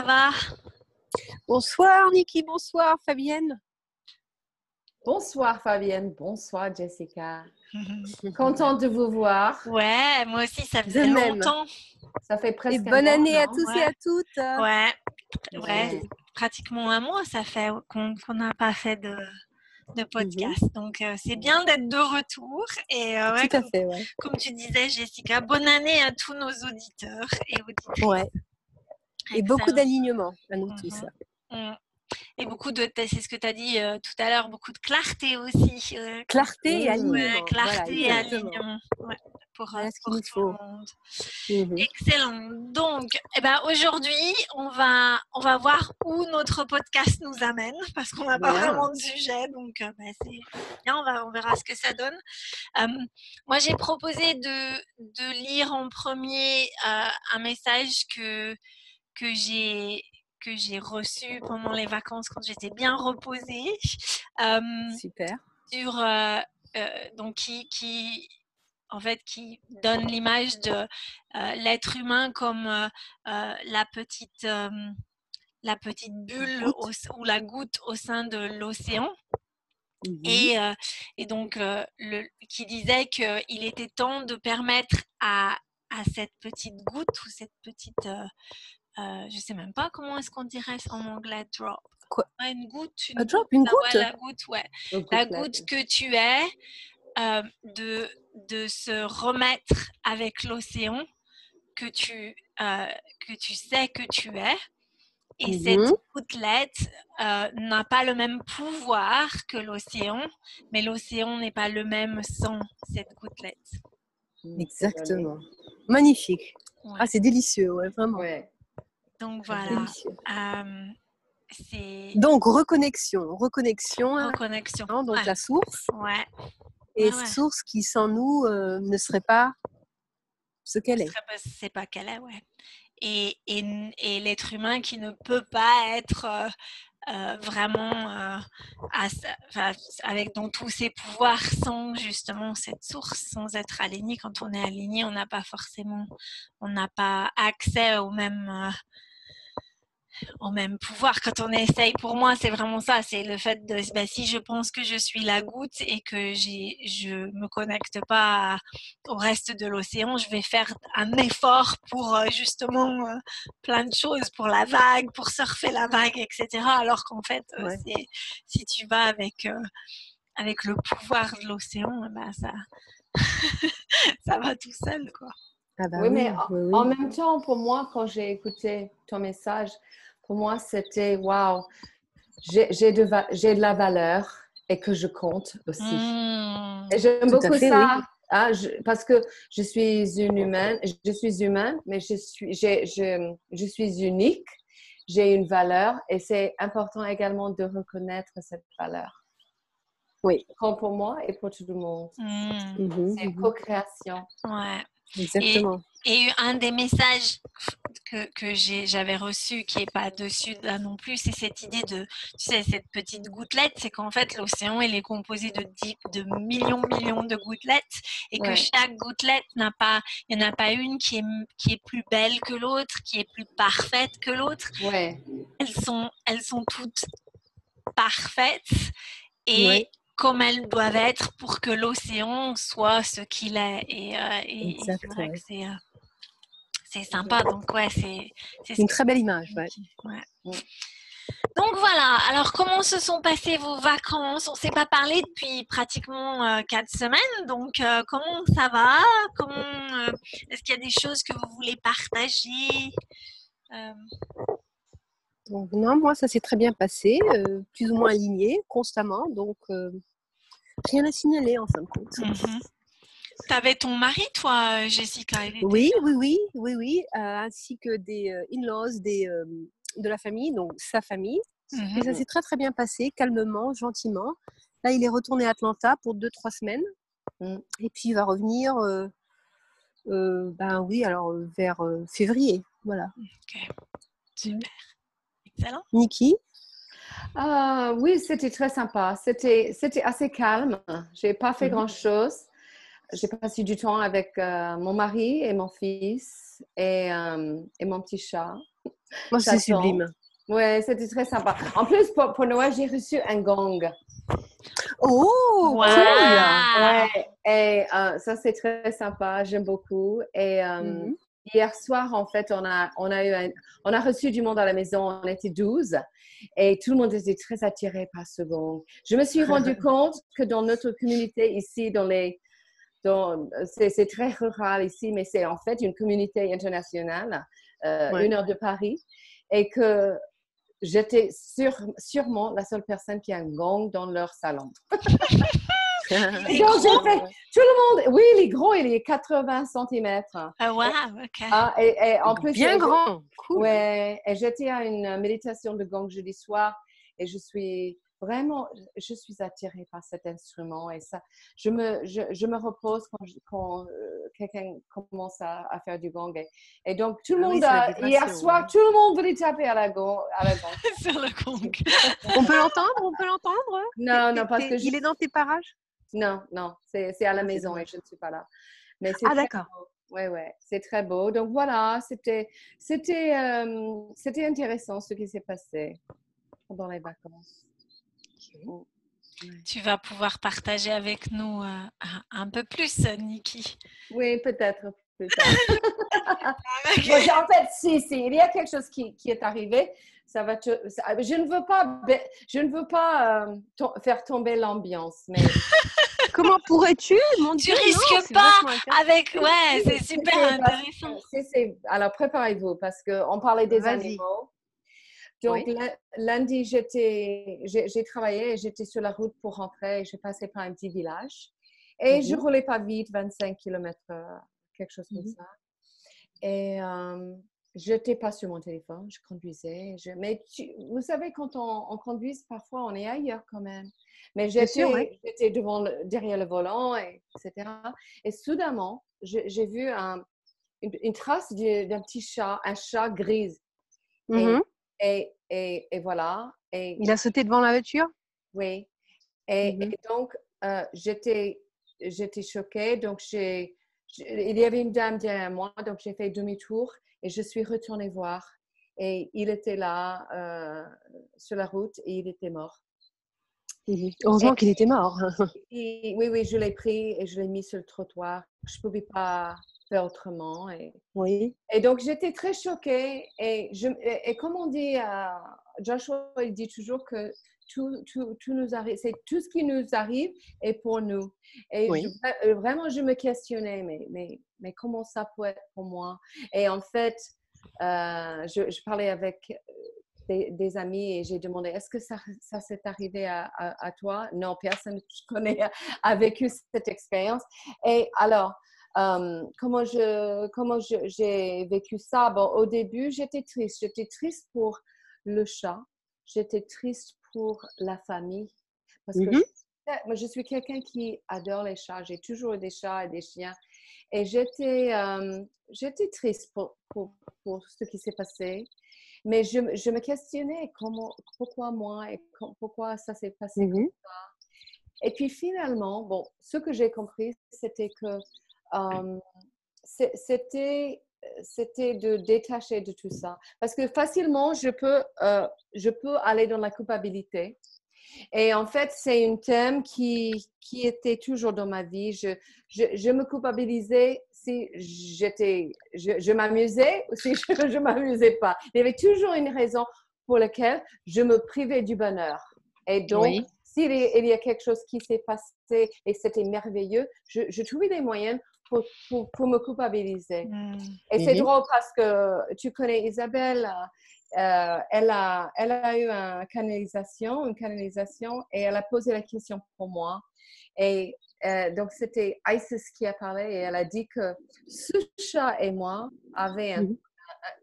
Ça va? Bonsoir Niki, bonsoir Fabienne. Bonsoir Fabienne, bonsoir Jessica. Contente de vous voir. Ouais, moi aussi, ça faisait longtemps. Ça fait presque. Et bonne année à tous et à toutes. Ouais, ouais, pratiquement un mois, ça fait qu'on n'a pas fait de, de podcast. Donc, euh, c'est bien d'être de retour. Et euh, Tout à comme, fait, ouais. comme tu disais, Jessica, bonne année à tous nos auditeurs et auditrices. Ouais. Et beaucoup d'alignement à nous tous. Mm. Et beaucoup de, c'est ce que tu as dit euh, tout à l'heure, beaucoup de clarté aussi. euh, Clarté et Mmh. alignement. clarté Voilà, et alignement. Ouais, pour, euh, Voilà ce pour tout le faut. monde. Mhm. Excellent. Donc, eh ben, aujourd'hui, on va, on va voir où notre podcast nous amène parce qu'on n'a pas vraiment de sujet. Donc, euh, ben, c'est bien, on, va, on verra ce que ça donne. Moi, j'ai proposé de, de lire en premier un message que, que j'ai que j'ai reçu pendant les vacances quand j'étais bien reposée. Euh, Super. sur euh, euh, donc qui, qui en fait qui donne l'image de l'être humain comme la petite la petite bulle au- ou la goutte au sein de l'océan et, et donc le, qui disait qu'il était temps de permettre à, à cette petite goutte ou cette petite euh, euh, je sais même pas comment est-ce qu'on dirait ça en anglais drop Quoi? Une goutte une Un drop, une ah ouais, goutte? la goutte ouais la goutte que tu es, euh, de, de se remettre avec l'océan que tu, euh, que tu sais que tu es. Et Mhm. cette gouttelette euh, n'a pas le même pouvoir que l'océan, mais l'océan n'est pas le même sans cette gouttelette. Mmh, Exactement. Magnifique. Ouais. Ah, c'est délicieux, ouais, vraiment. Ouais. Donc voilà, euh, c'est Donc, reconnexion. Reconnexion, hein, reconnexion. donc Ouais. la source. Ouais. Et Ouais, source qui, sans nous, euh, ne serait pas ce qu'elle est. serait pas- c'est pas qu'elle est, ouais. Et, et, et l'être humain qui ne peut pas être euh, vraiment à sa- enfin, avec dans tous ses pouvoirs sans justement cette source, sans être aligné. Quand on est aligné, on n'a pas forcément, on n'a pas accès au même, au même pouvoir. Quand on essaye, pour moi, c'est vraiment ça. C'est le fait de, ben, si je pense que je suis la goutte et que j'ai, je me connecte pas au reste de l'océan, je vais faire un effort pour euh, justement euh, plein de choses, pour la vague, pour surfer la vague, etc. Alors qu'en fait, euh, Ouais. c'est, si tu vas avec, euh, avec le pouvoir de l'océan, eh ben ça, ça va tout seul, quoi. Ah bah oui, mais en, oui, oui. en même temps, pour moi, quand j'ai écouté ton message, pour moi, c'était waouh, j'ai de, la valeur et que je compte aussi. Mmh. Et j'aime beaucoup fait, ça. hein, je- parce que je suis une humaine, je suis humaine, mais je suis, j'ai- je, je suis unique, j'ai une valeur et c'est important également de reconnaître cette valeur. Oui. Comme pour moi et pour tout le monde. Mmh. Mhm, C'est une mhm. co-création. Ouais. Exactement. Et un des messages que, j'avais reçu, qui n'est pas dessus là non plus, c'est cette idée de, tu sais, cette petite gouttelette, c'est qu'en fait, l'océan, il est composé de, dix- de millions, millions de gouttelettes, et que Ouais. chaque gouttelette n'a pas, il n'y en a pas une qui est, qui est plus belle que l'autre, qui est plus parfaite que l'autre. Ouais. Elles sont, elles sont toutes parfaites, et Ouais. Comme elles doivent être pour que l'océan soit ce qu'il est. Et, euh, et- et c'est euh, sympa. Donc, ouais, c'est, c'est ce Une très belle image. Ouais. Ouais. Donc voilà, alors comment se sont passées vos vacances? On ne s'est pas parlé depuis pratiquement euh, quatre semaines, donc euh, comment ça va? Comment, euh, Est-ce qu'il y a des choses que vous voulez partager? Donc, non, moi, ça s'est très bien passé, plus ou moins aligné, constamment. Donc, rien à signaler en fin de compte. mhm. Tu avais ton mari, toi, Jessica Oui, oui, oui, oui, oui, ainsi que des in-laws, des, de la famille, donc sa famille. Et ça s'est très très bien passé, calmement, gentiment. Là, il est retourné à Atlanta pour deux, trois semaines. Mmh. Et puis il va revenir, ben oui, alors vers février. Voilà. Ok, super. Excellent. Niki ah, Oui, c'était très sympa. C'était, c'était assez calme. Je n'ai pas fait mmh grand-chose. J'ai passé du temps avec mon mari et mon fils et, et mon petit chat. Moi, c'est sublime. Ouais, c'était très sympa. En plus, pour, Noël, j'ai reçu un gong. Oh, wow. Ouais, et euh, ça, c'est très sympa. J'aime beaucoup. Et euh, mm-hmm. hier soir, en fait, on a, on, a eu on a reçu du monde à la maison. On était 12 et tout le monde était très attiré par ce gong. Je me suis rendu compte que dans notre communauté ici, dans les c'est très rural ici, mais c'est en fait une communauté internationale, euh, une heure de Paris, et que j'étais sûrement la seule personne qui a un gong dans leur salon. tout le monde, oui, il est gros, il est 80 cm. Ah, wow, ok. Ah, et, en plus, bien grand. Cool. Ouais, et j'étais à une méditation de gong jeudi soir et je suis vraiment, je suis attirée par cet instrument et ça, je me, je, me repose quand, quand euh, quelqu'un commence à, faire du gong. Et, donc, tout le ah monde, hier soir, tout le monde voulait taper à la gong. À la gong. Sur le gong. on peut l'entendre On peut l'entendre Non, non, parce que... Il est dans tes parages? Non, non, c'est à la ah, maison et je ne suis pas là. Mais ah, d'accord. Oui, oui, c'est très beau. Donc voilà, c'était c'était euh, c'était intéressant ce qui s'est passé pendant les vacances. Tu vas pouvoir partager avec nous euh, un peu plus, Niki. Oui, peut-être plus en fait, si, si, il y a quelque chose qui, qui est arrivé, ça va te, je ne veux pas, je ne veux pas euh, faire tomber l'ambiance, mais comment pourrais-tu Tu risques pas avec, ouais, c'est super intéressant. alors préparez-vous parce que on parlait des animaux. Donc, lundi, j'ai travaillé et j'étais sur la route pour rentrer. J'ai passé par un petit village. Et je ne mhm. roulais pas vite, 25 km, quelque chose comme mhm. ça. Et euh, je n'étais pas sur mon téléphone, je conduisais. mais vous savez, quand on, conduit, parfois, on est ailleurs quand même. Mais j'étais devant derrière le volant, et, etc. Et soudainement, j'ai vu une, trace d'un petit chat, un chat gris. Mhm. Et, et, voilà. Et, il a sauté devant la voiture? Oui. Et, mmh donc, euh, j'étais, j'étais choquée. Donc, j'ai, il y avait une dame derrière moi, donc j'ai fait demi-tour et je suis retournée voir. Et il était là euh, sur la route et il était mort. Mmh Heureusement qu'il était mort. oui, oui, je l'ai pris et je l'ai mis sur le trottoir. Je ne pouvais pas autrement. Et, oui. Et donc, j'étais très choquée. Et, je, et, comme on dit, Joshua, il dit toujours que tout, tout, tout nous arrive, c'est tout ce qui nous arrive est pour nous. Et euh, vraiment, je me questionnais, mais, mais, mais comment ça peut être pour moi? Et en fait, euh, je, parlais avec euh, des, amis et j'ai demandé est-ce que ça, ça s'est arrivé à, à, toi? Non, personne que je connais a vécu cette expérience. Et alors, comment je comment j'ai vécu ça? Bon, Au début, j'étais triste. J'étais triste pour le chat. J'étais triste pour la famille. Parce que mmh moi, je suis quelqu'un qui adore les chats. J'ai toujours des chats et des chiens. Et j'étais j'étais triste pour, pour, pour, ce qui s'est passé. Mais je, je, me questionnais comment, pourquoi moi et pourquoi ça s'est passé mmh comme ça. Et puis finalement, bon, ce que j'ai compris, c'était que c'était c'était de détacher de tout ça. Parce que facilement, je peux, euh, je peux aller dans la culpabilité. Et en fait, c'est un thème qui, qui était toujours dans ma vie. Je, je, me culpabilisais si j'étais, je, m'amusais ou si je ne m'amusais pas. Il y avait toujours une raison pour laquelle je me privais du bonheur. Et donc, s'il y a quelque chose qui s'est passé et c'était merveilleux, je, je, trouvais des moyens pour, pour, me culpabiliser. Mm. Et c'est drôle parce que tu connais Isabelle, euh, elle, a, elle a eu une canalisation, une canalisation et elle a posé la question pour moi. Et euh, donc, c'était Isis qui a parlé et elle a dit que ce chat et moi avaient, un,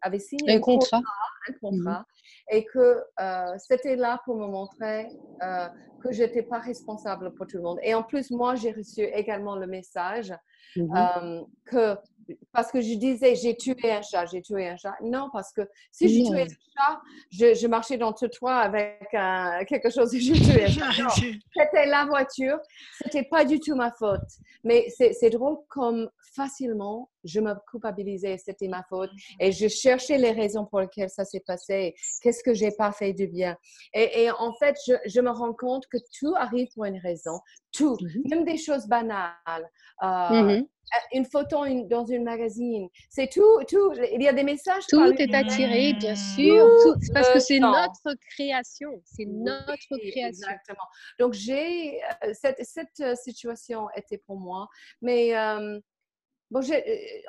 mhm. signé un, contrat, un contrat et que euh, c'était là pour me montrer euh, que je n'étais pas responsable pour tout le monde. Et en plus, moi, j'ai reçu également le message mhm. euh, que parce que je disais, j'ai tué un chat, j'ai tué un chat. Non, parce que si j'ai tué un chat, je, marchais dans le toit avec quelque chose et j'ai tué un chat. C'était la voiture, c'était pas du tout ma faute. Mais c'est drôle comme facilement je me culpabilisais, c'était ma faute. Et je cherchais les raisons pour lesquelles ça s'est passé. Qu'est-ce que j'ai pas fait du bien? Et, en fait, je, me rends compte que tout arrive pour une raison. Tout, mhm. même des choses banales. Euh, mhm. Une photo dans une magazine, c'est tout, tout. Il y a des messages. Tout est attiré, bien sûr. parce que c'est notre création. C'est notre création. Exactement. Donc, j'ai euh, cette, cette, euh, situation était pour moi, mais Bon, euh,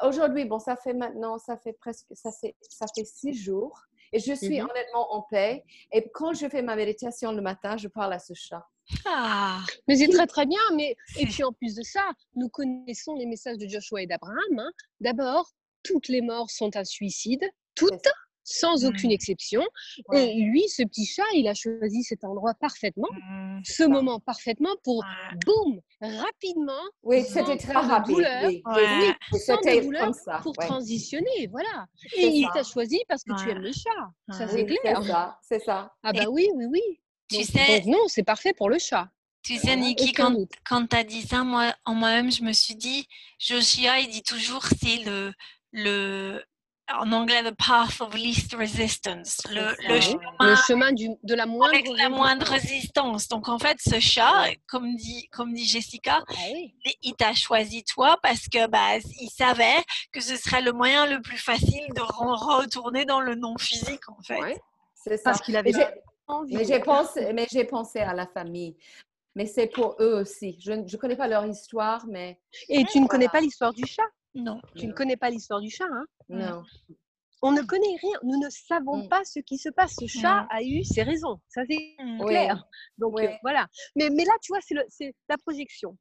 aujourd'hui, bon, ça fait maintenant, ça fait presque, ça, ça fait six jours et je suis mmh honnêtement en paix. Et quand je fais ma méditation le matin, je parle à ce chat. Ah, mais c'est très très bien. Mais et puis en plus de ça, nous connaissons les messages de Joshua et d'Abraham. Hein. D'abord, toutes les morts sont un suicide, toutes sans aucune mmh. exception. Et lui, ce petit chat, il a choisi cet endroit parfaitement, mmh, ce moment parfaitement pour, boum, rapidement. Oui, c'était très rapide. Douleur, oui. oui douleur ça, pour transitionner, voilà. Et il t'a choisi parce que tu aimes le chat. Ça, c'est clair. C'est ça, c'est ça. Ah bah oui, oui, oui. Tu sais, non, c'est parfait pour le chat. Tu sais, Niki, quand, quand tu as dit ça, moi, en moi-même, je me suis dit, Joshua, il dit toujours, c'est le, le, en anglais, the path of least resistance, le, le chemin, du, de la moindre, avec la moindre résistance. Donc en fait, ce chat, comme dit, comme dit Jessica, ah il t'a choisi toi parce que bah, il savait que ce serait le moyen le plus facile de retourner dans le non physique en fait. c'est ça. Parce qu'il avait mais j'ai pensé, mais j'ai pensé à la famille. Mais c'est pour eux aussi. Je ne connais pas leur histoire, mais. Et tu ne connais pas l'histoire du chat? Non. Tu ne connais pas l'histoire du chat, hein? Non. On ne connaît rien. Nous ne savons mm. pas ce qui se passe. Ce chat a eu ses raisons. Ça, c'est mm. clair. Donc, euh, voilà. Mais, mais là, tu vois, c'est la projection.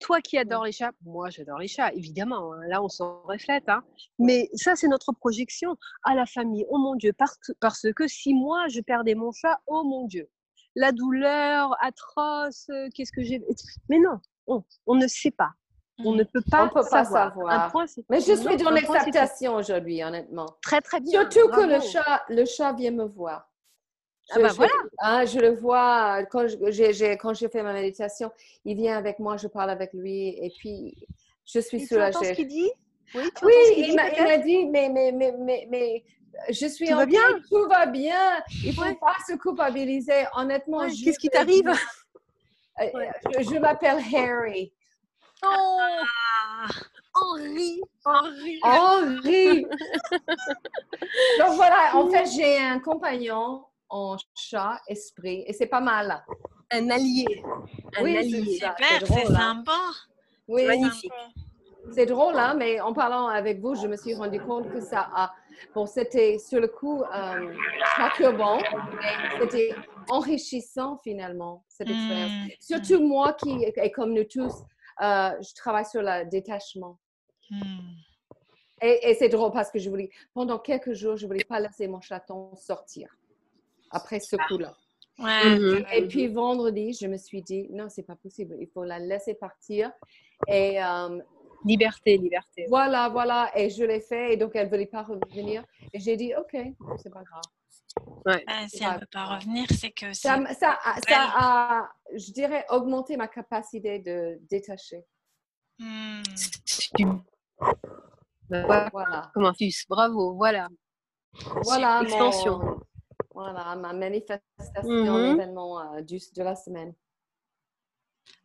Toi qui adores les chats, moi j'adore les chats, évidemment. Hein. Là, on s'en reflète. Hein. Mais ça, c'est notre projection à la famille. Oh mon Dieu, parce, parce que si moi je perdais mon chat, oh mon Dieu, la douleur atroce, euh, qu'est-ce que j'ai. Mais non, on ne sait pas. On ne peut pas, peut pas savoir. Mais je suis dans l'acceptation aujourd'hui, honnêtement. Très, très bien. Surtout que le chat, le chat vient me voir. ah bah voilà. Hein, je le vois quand j'ai quand je fais ma méditation, il vient avec moi, je parle avec lui et puis je suis soulagée. Tu ce qu'il dit? Oui, oui il m'a dit, mais, mais, mais, mais, mais je suis tout en va bien. tout va bien. Il faut pas se culpabiliser. Honnêtement, qu'est-ce qui t'arrive? euh, je m'appelle Harry. Oh Henri, Henri. Henri. Donc voilà, en fait, j'ai un compagnon en chat esprit et c'est pas mal. Un allié. Un oui, allié. C'est c'est hein. sympa. Oui, magnifique. C'est drôle, hein, mais en parlant avec vous, je me suis rendu compte que ça a. Bon, c'était sur le coup euh, perturbant, mais c'était enrichissant finalement, cette expérience. Hmm. Surtout moi qui, et comme nous tous, euh, je travaille sur le détachement. Hmm. Et, c'est drôle parce que je voulais, pendant quelques jours, je ne voulais pas laisser mon chaton sortir après ce coup-là. Mhm. Et puis vendredi, je me suis dit, non, c'est pas possible, il faut la laisser partir. Et, euh, liberté, liberté. Voilà, voilà. Et je l'ai fait, et donc elle ne voulait pas revenir. Et j'ai dit, OK, c'est pas grave. Ouais. Ben, si elle ne veut pas revenir, c'est que ça, ça, ça, a, je dirais, augmenté ma capacité de détacher. Hmm. Voilà. Comment tu Bravo, voilà. Voilà, Mon, voilà ma manifestation, mm événement euh, de la semaine.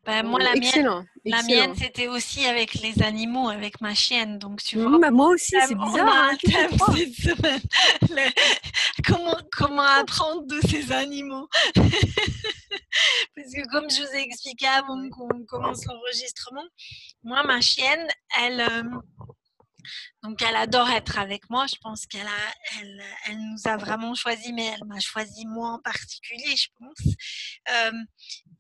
Ben, moi, la mienne, la mienne, c'était aussi avec les animaux, avec ma chienne. Donc, tu vois. Bah, moi aussi, c'est bizarre. Hein, comment, comment apprendre de ces animaux Parce que, comme je vous ai expliqué avant qu'on commence l'enregistrement, moi, ma chienne, elle, euh, Donc, elle adore être avec moi. Je pense qu'elle a, elle, elle nous a vraiment choisi, mais elle m'a choisi moi en particulier, je pense. Euh,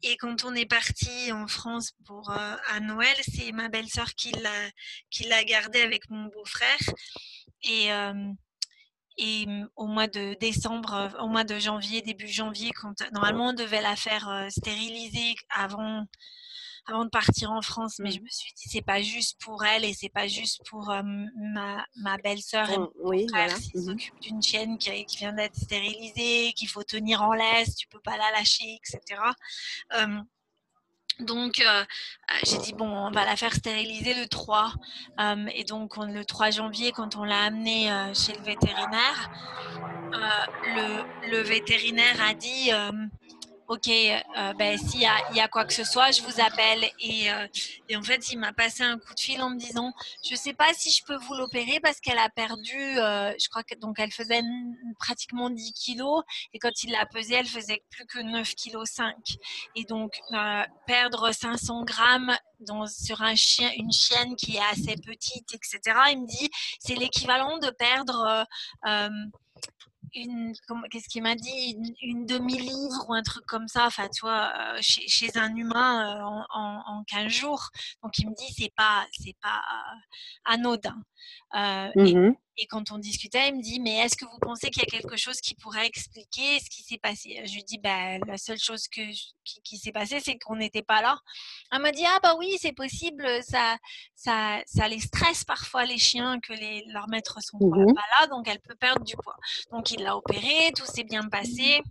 et quand on est parti en France pour euh, à Noël, c'est ma belle-sœur qui l'a, qui l'a gardée avec mon beau-frère. Et euh, et au mois de décembre, au mois de janvier, début janvier, quand normalement on devait la faire stériliser avant avant de partir en France, mais je me suis dit c'est pas juste pour elle et c'est pas juste pour euh, ma, ma belle-sœur et mon oui, frère qui mmh s'occupe d'une chienne qui, qui vient d'être stérilisée, qu'il faut tenir en laisse, tu peux pas la lâcher, etc. donc, euh, euh, j'ai dit, bon, on va la faire stériliser le 3. et donc, le 3 janvier, quand on l'a amenée chez le vétérinaire, le, le, vétérinaire a dit, ok, euh, ben, s'il y, a quoi que ce soit, je vous appelle. Et, euh, et en fait, il m'a passé un coup de fil en me disant, je ne sais pas si je peux vous l'opérer parce qu'elle a perdu, euh, je crois que donc elle faisait pratiquement 10 kilos et quand il l'a pesée, elle faisait plus que 9 kilos 5. Et donc perdre 500 grammes sur un chien, une chienne qui est assez petite, etc. Il me dit, c'est l'équivalent de perdre une, qu'est-ce qu'il m'a dit, une, demi-livre ou un truc comme ça, enfin, tu vois, euh, chez, chez, un humain euh, en, en, en, 15 jours. Donc, il me dit, c'est pas, c'est pas euh, anodin. Mmh et, quand on discutait, il me dit, mais est-ce que vous pensez qu'il y a quelque chose qui pourrait expliquer ce qui s'est passé? Je lui dis, bah, la seule chose que qui, qui s'est passée, c'est qu'on n'était pas là. Elle m'a dit, ah bah oui, c'est possible, ça, ça, ça les stresse parfois les chiens que les, leurs maîtres sont mmh pas là, donc elle peut perdre du poids. Donc il l'a opéré, tout s'est bien passé.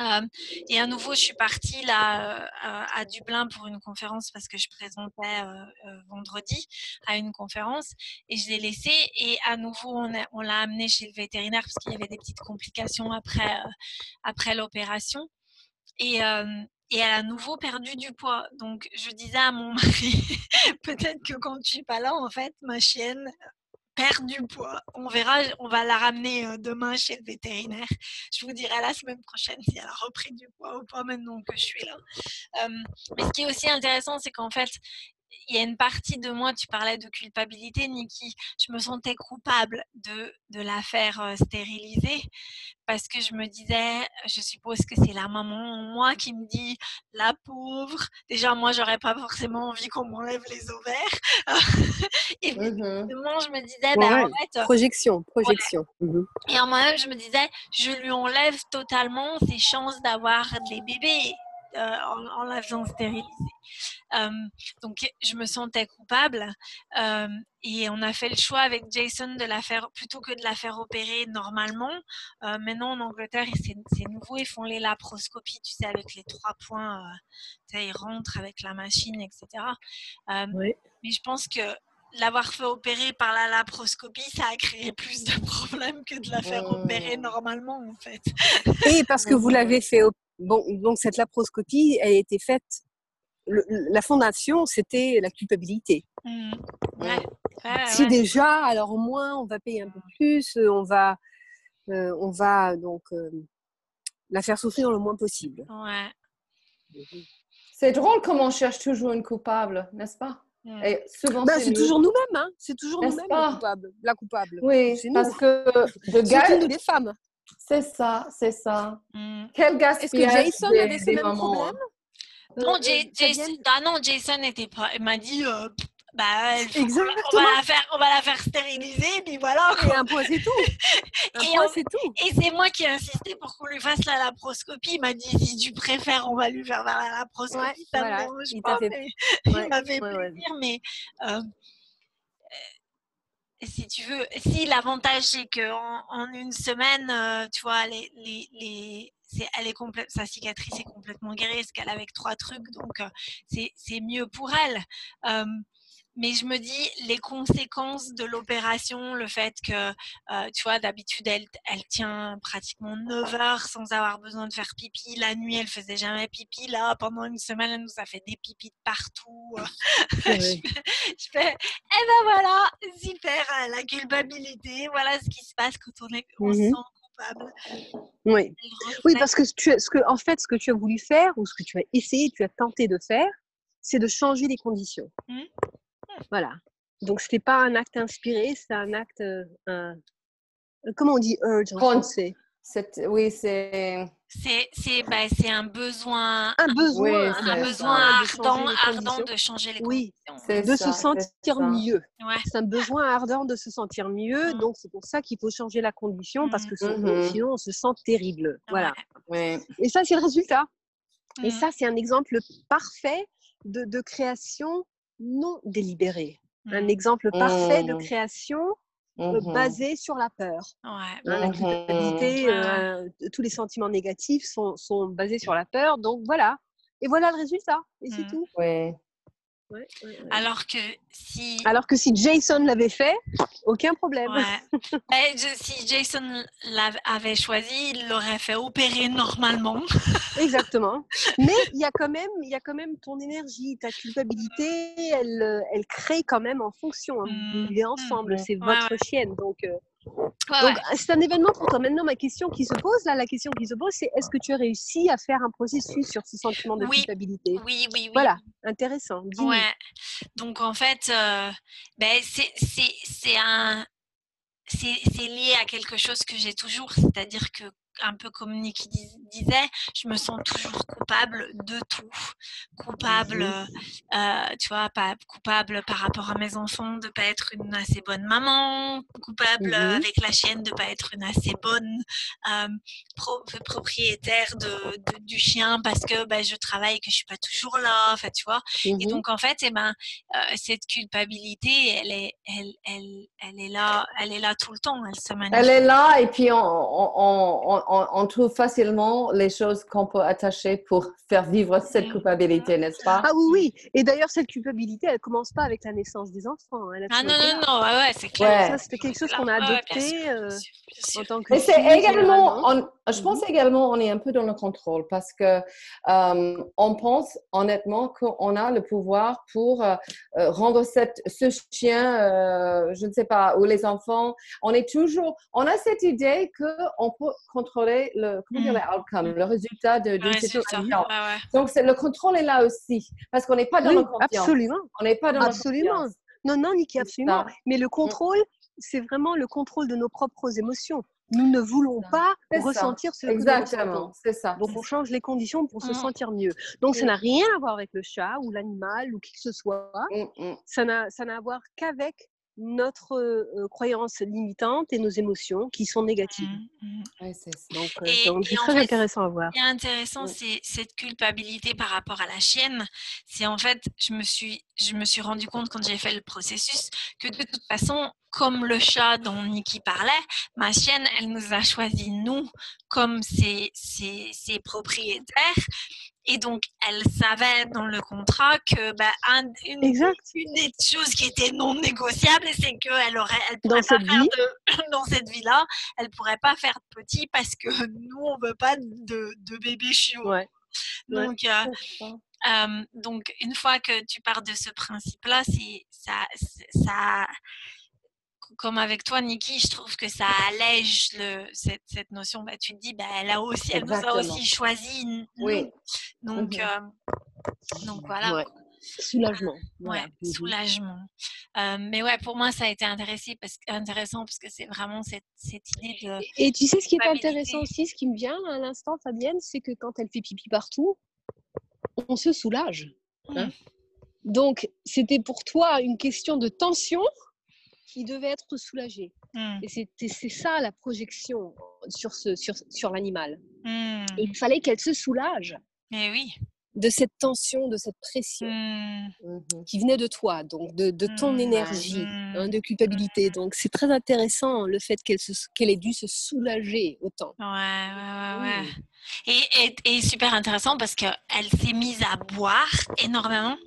Euh, et à nouveau, je suis partie là euh, à Dublin pour une conférence parce que je présentais euh, vendredi à une conférence et je l'ai laissé. Et à nouveau, on, l'a amené chez le vétérinaire parce qu'il y avait des petites complications après, après l'opération. Et, et elle a à nouveau perdu du poids. Donc, je disais à mon mari, peut-être que quand tu suis pas là, en fait, ma chienne perd du poids. On verra, on va la ramener euh, demain chez le vétérinaire. Je vous dirai la semaine prochaine si elle a repris du poids ou pas maintenant que je suis là. mais ce qui est aussi intéressant, c'est qu'en fait, il y a une partie de moi, tu parlais de culpabilité, Niki, je me sentais coupable de, de la faire euh, stériliser parce que je me disais, je suppose que c'est la maman, moi qui me dit, la pauvre, déjà moi j'aurais pas forcément envie qu'on m'enlève les ovaires. et mmh je me disais, ben, en fait, projection, projection. Mmh et en moi-même, je me disais, je lui enlève totalement ses chances d'avoir des bébés. Euh, en, en, la faisant stériliser. Euh, donc je me sentais coupable euh, et on a fait le choix avec Jason de la faire plutôt que de la faire opérer normalement. maintenant en Angleterre c'est nouveau, ils font les laparoscopies, tu sais avec les trois points, tu sais, ils rentrent avec la machine, etc. Mais je pense que l'avoir fait opérer par la laparoscopie, ça a créé plus de problèmes que de la faire opérer normalement, en fait. Oui, parce que vous l'avez fait opérer Bon, donc cette laparoscopie, elle a été faite. La fondation, c'était la culpabilité. Mmh. si déjà, alors au moins, on va payer un peu plus, euh, on va, euh, on va donc euh, la faire souffrir le moins possible. C'est drôle comment on cherche toujours une coupable, n'est-ce pas? Mmh. Et souvent, ben, c'est toujours nous-mêmes, hein c'est toujours nous-mêmes la coupable. La coupable. Oui, parce que de gars, nous les femmes. C'est ça, c'est ça. Mm. Quel gaspillage Est-ce que Jason avait ce même problème? Non, Jason, ah non, Jason n'était pas. Il m'a dit, euh, bah, on va la faire, on va la faire stériliser, puis voilà. Et un point c'est tout. Un et point c'est tout. Et c'est moi qui ai insisté pour qu'on lui fasse la laparoscopie. Il m'a dit, si tu préfères, on va lui faire la laparoscopie. ça me dérange il pas. Fait... Mais... il m'avait plaisir, mais. Euh, si tu veux, si l'avantage c'est qu'en en une semaine, euh, tu vois, les, les, les elle est complète, sa cicatrice est complètement guérie, ce qu'elle a avec trois trucs, donc euh, c'est mieux pour elle. Euh, mais je me dis les conséquences de l'opération, le fait que, euh, tu vois, d'habitude, elle, elle tient pratiquement 9 heures sans avoir besoin de faire pipi. La nuit, elle faisait jamais pipi. Là, pendant une semaine, elle nous a fait des pipis de partout. je, fais, eh ben voilà, super, la culpabilité. Voilà ce qui se passe quand on est, on mmh sent Oui. Oui, parce que, tu, ce que, en fait, ce que tu as voulu faire ou ce que tu as essayé, tu as tenté de faire, c'est de changer les conditions. Mmh. Voilà. Donc, ce n'était pas un acte inspiré, c'est un acte. comment on dit urge en français? Oui, c'est. C'est bah, un besoin, un besoin, un besoin ardent, de ardent de changer les oui, de se sentir mieux. C'est un besoin ardent de se sentir mieux. Mmh. Donc, c'est pour ça qu'il faut changer la condition parce que mmh. sinon, on se sent terrible. Voilà. Et ça, c'est le résultat. Et mmh. ça, c'est un exemple parfait de, de création non délibérée. Un exemple parfait de création mmh basé sur la peur. La mmh culpabilité, euh, tous les sentiments négatifs sont, sont, basés sur la peur. Donc voilà. Et voilà le résultat. Et c'est tout. Ouais. Alors que si. Alors que si Jason l'avait fait, aucun problème. Ben, si Jason l'avait choisi, il l'aurait fait opérer normalement. Exactement. Mais il y a quand même, il y a quand même ton énergie, ta culpabilité, elle, elle crée quand même en fonction. Hein. Mmh. Vous ensemble, c'est votre chienne, donc. Euh, donc, c'est un événement pour toi. Maintenant, ma question qui se pose, là, la question qui se pose, c'est est-ce que tu as réussi à faire un processus sur ce sentiment de culpabilité? Oui, oui, oui. Voilà, intéressant. Ouais. Donc, en fait, euh, ben, c'est un. C'est lié à quelque chose que j'ai toujours, c'est-à-dire que un peu comme Niki disait, je me sens toujours coupable de tout. Coupable, mmh euh, tu vois, pas coupable par rapport à mes enfants de pas être une assez bonne maman, coupable mmh avec la chienne de pas être une assez bonne euh, propriétaire de, du chien parce que ben, je travaille et que je suis pas toujours là, enfin, tu vois. Et mmh donc en fait, eh ben, euh, cette culpabilité, elle est, elle, elle, elle est là, elle est là tout le temps. Elle se Elle est là et puis on on, trouve facilement les choses qu'on peut attacher pour faire vivre cette culpabilité, n'est-ce pas? Ah oui, oui. Et d'ailleurs, cette culpabilité, elle commence pas avec la naissance des enfants. Hein. ah non, non, non, ouais, c'est clair. Ça, c'était quelque chose qu'on a adopté euh, en tant que. Mais c'est également, je pense mm-hmm. également, on est un peu dans le contrôle parce que euh, on pense honnêtement qu'on a le pouvoir pour euh, rendre cette, ce chien, je ne sais pas, ou les enfants. On est toujours, on a cette idée qu'on peut contrôler le, comment dire, mmh. outcome, le résultat d'une situation. Donc, le contrôle est là aussi, parce qu'on n'est pas dans le confiance. Absolument. On n'est pas dans absolument. Non, non, Niki, absolument. Mais le contrôle, c'est vraiment le contrôle de nos propres émotions. Nous ne voulons pas ressentir ce que Exactement, c'est ça. Donc, on change les conditions pour se mmh. sentir mieux. Donc, ça n'a rien à voir avec le chat ou l'animal ou qui que ce soit. Mmh, ça n'a à voir qu'avec notre croyance limitante et nos émotions qui sont négatives. Mmh, mmh. donc, c'est très intéressant à voir. Ce qui est intéressant, c'est cette culpabilité par rapport à la chienne. C'est en fait, je me suis, je me suis rendu compte quand j'ai fait le processus que de toute façon, comme le chat dont Niki parlait, ma chienne, elle nous a choisi nous comme ses, ses, ses propriétaires. Et donc, elle savait dans le contrat que bah, une, des choses qui était non négociable, c'est qu'elle aurait, elle pourrait dans cette vie. dans cette vie-là, elle pourrait pas faire de petit parce que nous, on veut pas de, de bébé chiot. Donc, euh, euh, donc, une fois que tu pars de ce principe-là, ça, ça, comme avec toi, Niki, je trouve que ça allège le, cette, cette, notion. Bah, tu te dis, bah, elle, a aussi, elle nous a aussi choisi. Oui. Donc, mmh euh, donc voilà. Soulagement. Ouais, soulagement. Euh, mais ouais, pour moi, ça a été intéressant parce, intéressant parce que c'est vraiment cette, cette, idée de. Et, tu sais ce qui est intéressant aussi, ce qui me vient à l'instant, Fabienne, c'est que quand elle fait pipi partout, on se soulage. Hein. Mmh. Donc, c'était pour toi une question de tension qui devait être soulagé. Mmh. Et c'est ça la projection sur, ce, sur, sur l'animal. Mmh. Il fallait qu'elle se soulage. Mais oui. De cette tension, de cette pression mmh. qui venait de toi, donc de, de ton énergie, hein, de culpabilité. Donc c'est très intéressant le fait qu'elle qu'elle ait dû se soulager autant. Ouais, ouais, ouais. Et, et, et super intéressant parce qu'elle s'est mise à boire énormément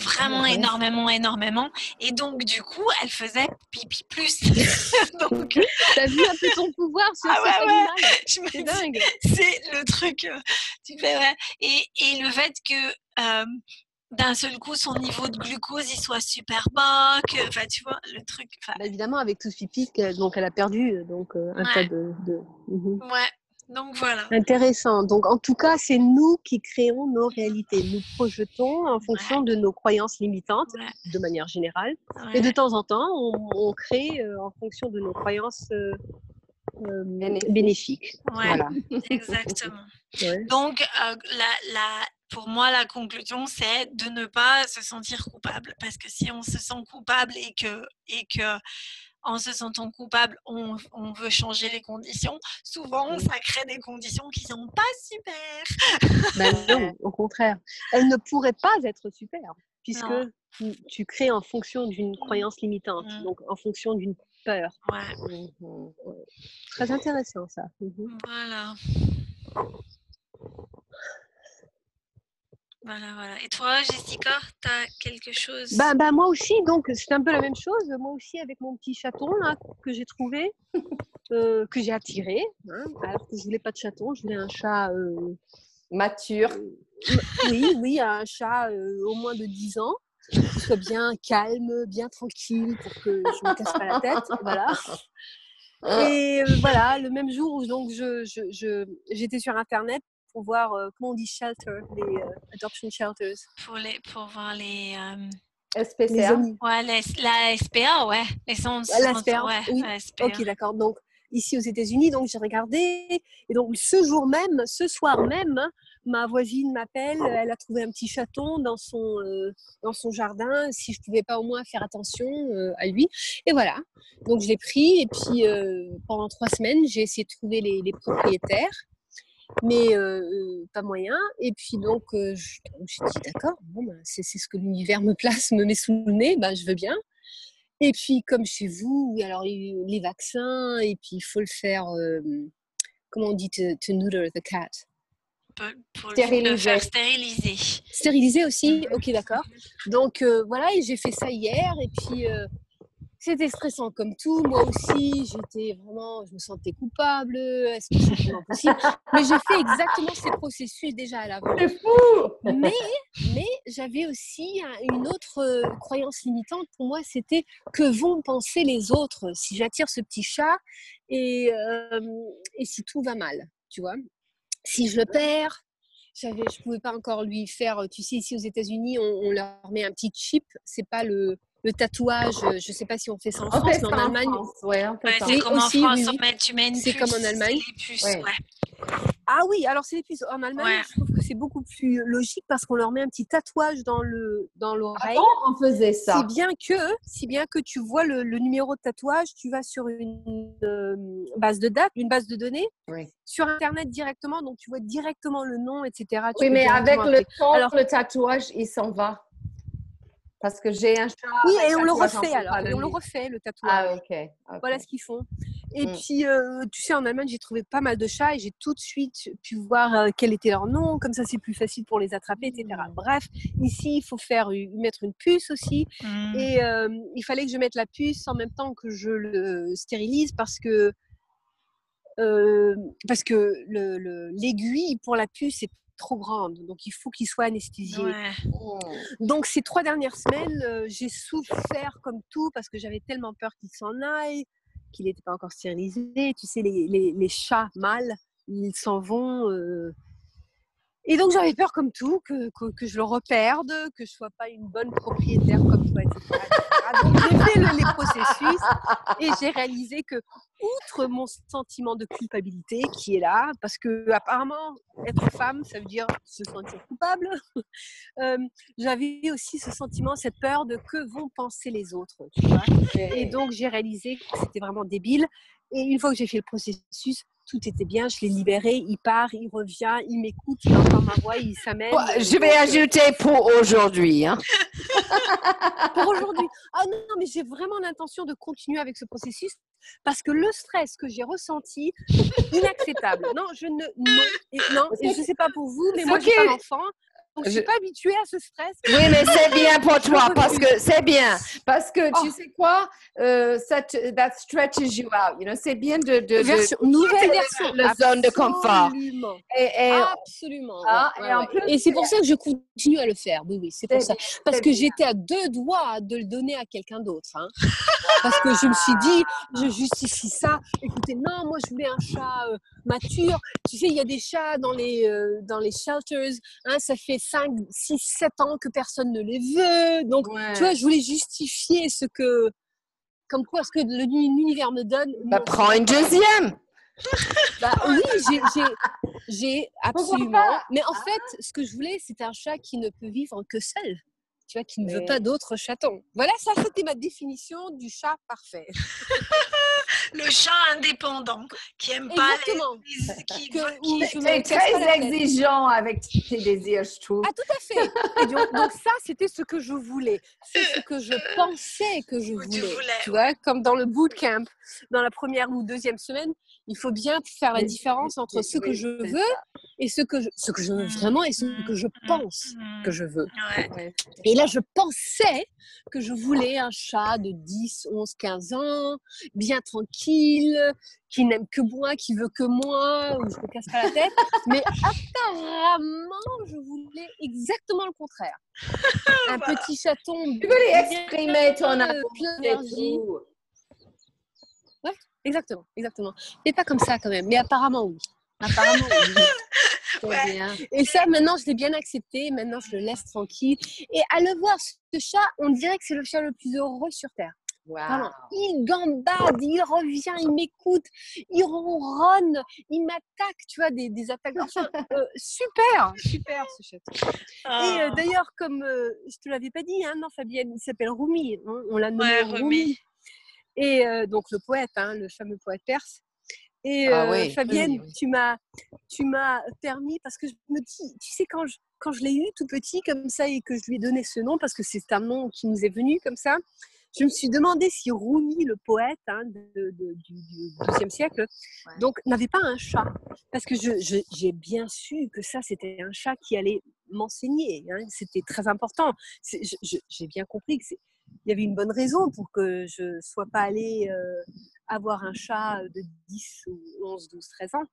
vraiment énormément, énormément. Et donc, du coup, elle faisait pipi plus. donc, t'as vu un peu ton pouvoir sur ah, ouais, ouais. C'est dingue. C'est le truc. Euh, tu fais, ouais. et, et le fait que euh, d'un seul coup, son niveau de glucose, il soit super bas, que, enfin, tu vois, le truc. Bah, évidemment, avec tout ce pipi, donc elle a perdu donc, un tas de... de... Mhm. Ouais. Donc voilà. Intéressant. Donc en tout cas, c'est nous qui créons nos réalités. Nous projetons en fonction de nos croyances limitantes, de manière générale. Et de temps en temps, on, crée euh, en fonction de nos croyances euh, euh, bénéfiques. Voilà. Exactement. Donc la, la, pour moi, la conclusion, c'est de ne pas se sentir coupable. Parce que si on se sent coupable et que, et que en se sentant coupable, on, veut changer les conditions, souvent, ça crée des conditions qui sont pas super. Ben non, au contraire. Elles ne pourraient pas être super, puisque tu crées en fonction d'une mmh. croyance limitante, mmh. donc en fonction d'une peur. Ouais. Mmh Très intéressant, ça. Voilà. Voilà, voilà. Et toi, Jessica, tu as quelque chose? Bah, bah, Moi aussi, donc c'est un peu la même chose. Moi aussi, avec mon petit chaton là, que j'ai trouvé, euh, que j'ai attiré. Hein, alors que je voulais pas de chaton, je voulais un chat euh, mature. Euh, oui, oui, un chat au moins de 10 ans, qui soit bien calme, bien tranquille pour que je ne me casse pas la tête. Voilà. Et voilà, le même jour où donc je, je, j'étais sur internet pour voir euh, comment on dit shelter, les euh, adoption shelters. Pour, les, pour voir les. Euh, SPCA. Ouais, la SPA, ouais. Les centres, la SPA, ouais, oui. Ok, d'accord. Donc, ici aux États-Unis, donc j'ai regardé. Et donc, ce jour même, ce soir même, ma voisine m'appelle. Elle a trouvé un petit chaton dans son, dans son jardin. Si je pouvais pas au moins faire attention à lui. Et voilà. Donc, je l'ai pris. Et puis, pendant trois semaines, j'ai essayé de trouver les, les propriétaires mais pas moyen. Et puis donc, je me suis dit, d'accord, bon, ben, c'est ce que l'univers me place, me met sous le nez, ben, je veux bien. Et puis, comme chez vous, alors les vaccins, et puis il faut le faire, comment on dit, to, neuter the cat? Pour stériliser. le faire stériliser. Stériliser aussi mmh Ok, d'accord. Donc voilà, et j'ai fait ça hier, et puis c'était stressant comme tout. Moi aussi, j'étais vraiment, je me sentais coupable. Est-ce que c'est vraiment possible? Mais j'ai fait exactement ces processus déjà à l'avance. C'est fou Mais, mais j'avais aussi une autre euh, croyance limitante pour moi, c'était que vont penser les autres si j'attire ce petit chat et, euh, et si tout va mal, tu vois? Si je le perds, je pouvais pas encore lui faire. Tu sais, ici aux États-Unis, on, on, leur met un petit chip. C'est pas le le tatouage, euh, je ne sais pas si on fait ça en, France, mais en Allemagne. Ouais, c'est comme en France, tu mets C'est comme en Allemagne. Ah oui, alors c'est les puces. En Allemagne, je trouve que c'est beaucoup plus logique parce qu'on leur met un petit tatouage dans le dans l'oreille. on faisait ça. Si bien que, si bien que tu vois le, numéro de tatouage, tu vas sur une euh, base de date, une base de données, sur Internet directement, donc tu vois directement le nom, etc. oui, mais avec le temps, alors, le tatouage, il s'en va. Parce que j'ai un chat. Oui, et on le refait alors. Et on le refait, le tatouage. Ah, ok. Voilà ce qu'ils font. Et mm. puis, euh, tu sais, en Allemagne, j'ai trouvé pas mal de chats et j'ai tout de suite pu voir euh, quel était leur nom. Comme ça, c'est plus facile pour les attraper, etc. Mm. Bref, ici, il faut faire mettre une puce aussi. Mm. Et euh, il fallait que je mette la puce en même temps que je le stérilise parce que. parce que l'aiguille le, pour la puce est trop grande, donc il faut qu'il soit anesthésié. Mmh. Donc ces trois dernières semaines, euh, j'ai souffert comme tout parce que j'avais tellement peur qu'il s'en aille, qu'il n'était pas encore stérilisé. Tu sais, les, les, les chats mâles, ils s'en vont. Euh, et donc j'avais peur comme tout, que, que, que, je le reperde, que je sois pas une bonne propriétaire comme toi, etc. Donc j'ai fait le, les processus et j'ai réalisé que, outre mon sentiment de culpabilité qui est là, parce que apparemment être femme, ça veut dire se sentir coupable, euh, j'avais aussi ce sentiment, cette peur de que vont penser les autres. Tu vois et donc j'ai réalisé que c'était vraiment débile. Et une fois que j'ai fait le processus, tout était bien, je l'ai libéré, il part, il revient, il m'écoute, il entend ma voix, il s'amène. Je vais ajouter pour aujourd'hui. Hein. pour aujourd'hui. Ah non, mais j'ai vraiment l'intention de continuer avec ce processus parce que le stress que j'ai ressenti inacceptable. Non, je ne non, et, non, je ne sais pas pour vous, mais moi j'ai pas d'enfant. Je suis pas habituée à ce stress. Oui, mais c'est bien pour toi parce que c'est bien parce que tu oh. sais quoi, euh, ça that stretches you out. You know, c'est bien de, de, version, nouvelle version, la zone de confort. Et, Absolument. Ah, et, en plus, et c'est pour ça que je continue à le faire. Oui, oui, c'est pour ça. Parce que j'étais à deux doigts de le donner à quelqu'un d'autre. Hein. parce que je me suis dit, je justifie ça. Écoutez, non, moi je voulais un chat euh, mature. Tu sais, il y a des chats dans les euh, dans les shelters. Hein, ça fait 5, 6, 7 ans que personne ne les veut. Donc, tu vois, je voulais justifier ce que. Comme quoi, ce que l'univers me donne. Bah, prends une deuxième! bah, oui, j'ai absolument. Mais en fait, ce que je voulais, c'est un chat qui ne peut vivre que seul tu vois, qui ne veut pas d'autres chatons. Voilà, ça c'était ma définition du chat parfait. le chat indépendant qui aime pas les, qui, qui, très exigeant avec tes désirs, je trouve. Ah tout à fait. donc, ça c'était ce que je voulais, c'est ce que je pensais que je voulais. Tu vois, comme dans le bootcamp, dans la première ou deuxième semaine, il faut bien faire la différence entre ce que je veux et ce que je, ce que je veux vraiment et ce que je pense que je veux. Et là, je pensais que je voulais un chat de 10, 11, 15 ans, bien tranquille, qui n'aime que moi, qui veut que moi, où je me casse pas la tête. Mais apparemment, je voulais exactement le contraire. Un petit chaton. Tu voulais exprimer ton amour. Ouais, exactement, exactement. Mais pas comme ça quand même. Mais apparemment, oui. Apparemment, oui. Et ça, maintenant, je l'ai bien accepté. Maintenant, je le laisse tranquille. Et à le voir, ce chat, on dirait que c'est le chat le plus heureux sur Terre. il gambade, il revient, il m'écoute, il ronronne, il m'attaque, tu vois, des, des attaques. Euh, super, super ce chat. Et euh, ah. d'ailleurs, comme euh, je te l'avais pas dit, hein, non, Fabienne, il s'appelle Rumi. Hein, on l'a nommé Rumi. Et donc le poète, hein, le fameux poète perse. Et ah euh, Fabienne, tu m'as, tu m'as permis parce que je me dis, tu sais quand je, quand je l'ai eu tout petit comme ça et que je lui ai donné ce nom parce que c'est un nom qui nous est venu comme ça, je me suis demandé si Rumi, le poète hein, de, du XIIe siècle, donc n'avait pas un chat. Parce que j'ai bien su que ça, c'était un chat qui allait m'enseigner. Hein, c'était très important. J'ai bien compris qu'il y avait une bonne raison pour que je ne sois pas allée euh, avoir un chat de 10 ou 11, 12, 13 ans.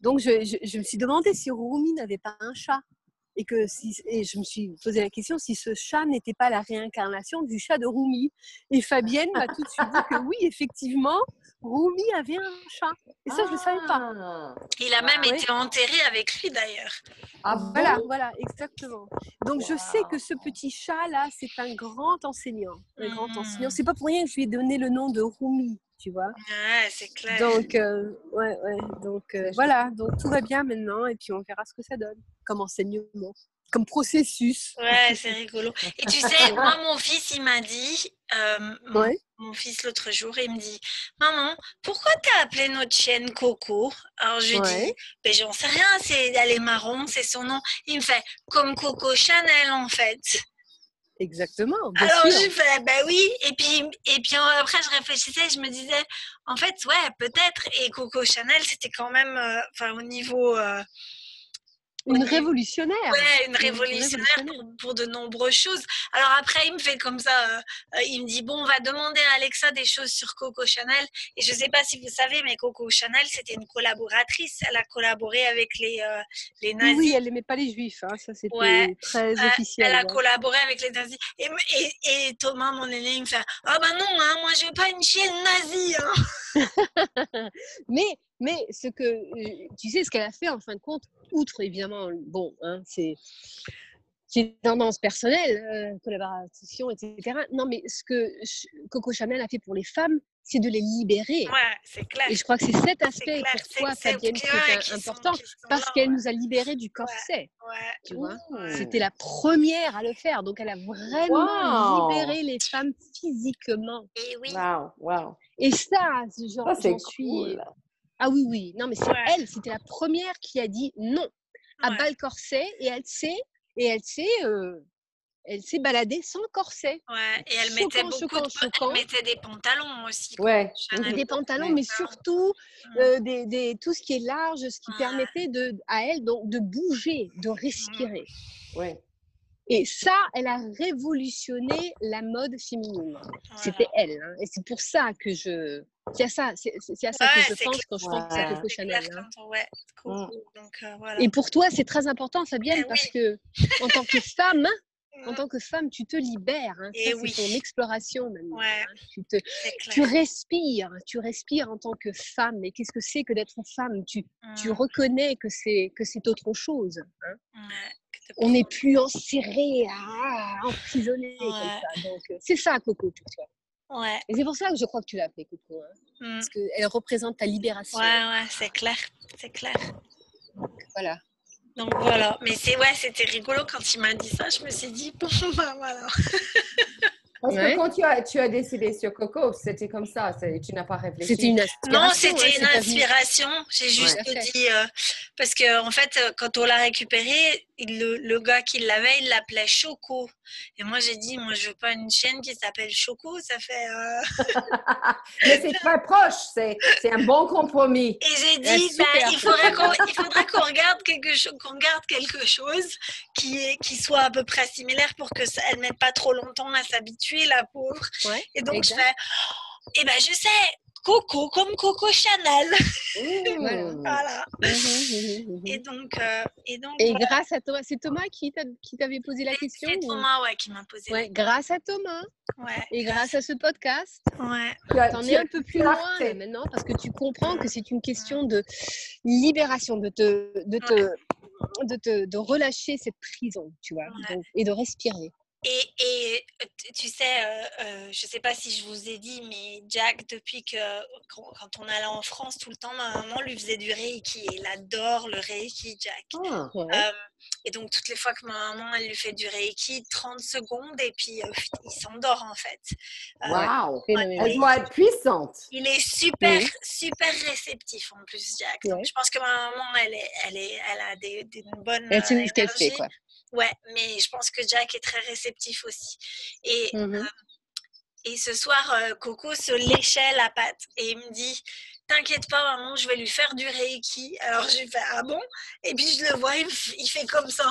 Donc, je, je, me suis demandé si Rumi n'avait pas un chat. Et, que si, et je me suis posé la question si ce chat n'était pas la réincarnation du chat de Rumi. Et Fabienne m'a tout de suite dit que oui, effectivement, Rumi avait un chat. Et ça, je ne le savais pas. Ah. Il a même été enterré avec lui d'ailleurs. Ah, voilà, voilà, exactement. Donc je sais que ce petit chat-là, c'est un grand enseignant. Un grand hmm. enseignant. C'est pas pour rien que je lui ai donné le nom de Rumi tu vois. Ouais, c'est clair. Donc, euh, ouais, ouais. Donc, euh, voilà. Donc, tout va bien maintenant et puis on verra ce que ça donne comme enseignement, comme processus. Ouais, c'est rigolo. Et tu sais, moi, mon fils, il m'a dit, euh, mon, fils l'autre jour, il me dit, maman, pourquoi t'as appelé notre chienne Coco? Alors, je lui dis, ben, j'en sais rien, c'est, elle est marron, c'est son nom. Il me fait, comme Coco Chanel, en fait. Exactement. Alors je fais, ben oui. Et puis, et puis après, je réfléchissais, je me disais, en fait, ouais, peut-être. Et Coco Chanel, c'était quand même, euh, enfin, au niveau. Euh, une révolutionnaire. Ouais, une révolutionnaire, Pour, de nombreuses choses. Alors après, il me fait comme ça, euh, euh, il me dit, bon, on va demander à Alexa des choses sur Coco Chanel. Et je ne sais pas si vous savez, mais Coco Chanel, c'était une collaboratrice. Elle a collaboré avec les, euh, les nazis. Oui, elle n'aimait pas les juifs, hein. ça c'était très officiel. Elle a collaboré avec les nazis. Et, et, Thomas, mon aîné, il me fait, ah ben non, hein, moi je veux pas une chienne nazie. Hein. mais mais ce que, tu sais, ce qu'elle a fait en fin de compte, outre évidemment, bon, hein, c'est une tendance personnelle, euh, collaboration, etc. Non, mais ce que Coco Chanel a fait pour les femmes, c'est de les libérer. Ouais, c'est clair. Et je crois que c'est cet aspect pour toi, Fabienne, qui est important, parce qu'elle nous a libérés du corset. Ouais, tu vois C'était la première à le faire, donc elle a vraiment libéré les femmes physiquement. Et oui. Wow, wow. Et ça, genre, j'en suis. Ah oui, oui. Non, mais c'est elle, c'était la première qui a dit non à ouais. bas corset et elle sait, et elle sait, euh, elle s'est baladée sans corset. Ouais, et elle mettait beaucoup de, elle mettait des pantalons aussi. Ouais. Des pantalons, mais surtout euh, des, des, tout ce qui est large, ce qui permettait de, à elle donc, de bouger, de respirer. Ouais. Et ça, elle a révolutionné la mode féminine. C'était elle. Hein. Et c'est pour ça que je. C'est à ça, c'est, à ça que je pense quand je pense à Coco Chanel. Hein. Mm. Donc, euh, voilà. Et pour toi, c'est très important, Fabienne, eh parce que en tant que femme, en tant que femme, tu te libères. Hein. c'est ton exploration maintenant. Hein. Tu, te, tu, respires, tu respires en tant que femme. Mais qu'est-ce que c'est que d'être femme? Tu, tu mmh. reconnais que c'est que c'est autre chose. Hein. On n'est plus enserré, ah, emprisonné comme ça. Donc euh, c'est ça, Coco, pour toi. Ouais. Et c'est pour ça que je crois que tu l'as appelée Coco. Mmh. Parce qu'elle représente ta libération. Ouais, ouais, c'est clair. C'est clair. Voilà. Donc voilà, mais c'est ouais, c'était rigolo quand il m'a dit ça. Je me suis dit bon bah voilà. Parce que quand tu as, tu as décidé sur Coco, c'était comme ça, tu n'as pas réfléchi. C'était une inspiration. Non, c'était une inspiration. J'ai juste dit, euh, parce que en fait, euh, quand on l'a récupéré, le, le, gars qui l'avait, il l'appelait Choco. Et moi, j'ai dit, moi, je veux pas une chaîne qui s'appelle Choco, ça fait. Euh, Mais c'est très proche, c'est un bon compromis. Et j'ai dit, bah, il faudrait qu'on regarde quelque chose, qu'on garde quelque chose qui, est, qui soit à peu près similaire pour que ça, elle mette pas trop longtemps à s'habituer, la pauvre. et donc, je fais, eh ben, je sais, Coco, comme Coco Chanel. voilà. Mmh, mmh, et donc, euh, et donc. Et grâce à Thomas, c'est Thomas qui t'avait posé la question. C'est Thomas, ouais, qui m'a posé. Ouais, grâce à Thomas. Ouais. Et grâce à ce podcast. Ouais. T'en es un peu plus loin maintenant parce que tu comprends que c'est une question de libération, de te, de te, de te, de relâcher cette prison, tu vois, et de respirer. Et, et, tu sais, euh, euh, je ne sais pas si je vous ai dit, mais Jack, depuis que quand on allait en France, tout le temps, ma maman lui faisait du Reiki. Il adore le Reiki, Jack. Ah, euh, et donc, toutes les fois que ma maman, elle lui fait du Reiki, 30 secondes, et puis il s'endort en fait. Waouh! Elle doit être puissante. Il est super, super réceptif en plus, Jack. Donc, je pense que ma maman, elle, est, elle, est, elle a des, des bonnes. Elle sait ce qu'elle fait, quoi. Ouais, mais je pense que Jack est très réceptif aussi. Et, mmh euh, et ce soir, euh, Coco se léchait la patte et il me dit T'inquiète pas, maman, je vais lui faire du Reiki. Alors je lui fais Ah bon Et puis je le vois, il, fait comme ça